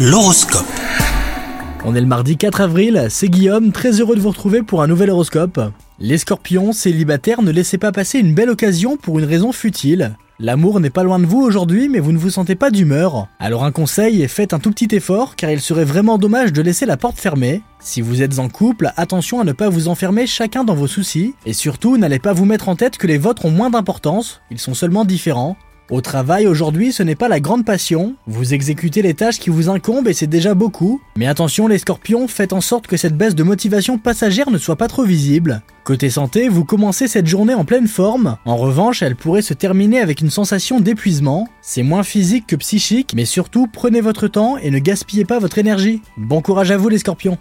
L'horoscope. On est le mardi 4 avril, c'est Guillaume, très heureux de vous retrouver pour un nouvel horoscope. Les scorpions, célibataires, ne laissez pas passer une belle occasion pour une raison futile. L'amour n'est pas loin de vous aujourd'hui, mais vous ne vous sentez pas d'humeur. Alors un conseil, faites un tout petit effort, car il serait vraiment dommage de laisser la porte fermée. Si vous êtes en couple, attention à ne pas vous enfermer chacun dans vos soucis, et surtout n'allez pas vous mettre en tête que les vôtres ont moins d'importance, ils sont seulement différents. Au travail, aujourd'hui, ce n'est pas la grande passion. Vous exécutez les tâches qui vous incombent et c'est déjà beaucoup. Mais attention les scorpions, faites en sorte que cette baisse de motivation passagère ne soit pas trop visible. Côté santé, vous commencez cette journée en pleine forme. En revanche, elle pourrait se terminer avec une sensation d'épuisement. C'est moins physique que psychique, mais surtout prenez votre temps et ne gaspillez pas votre énergie. Bon courage à vous les scorpions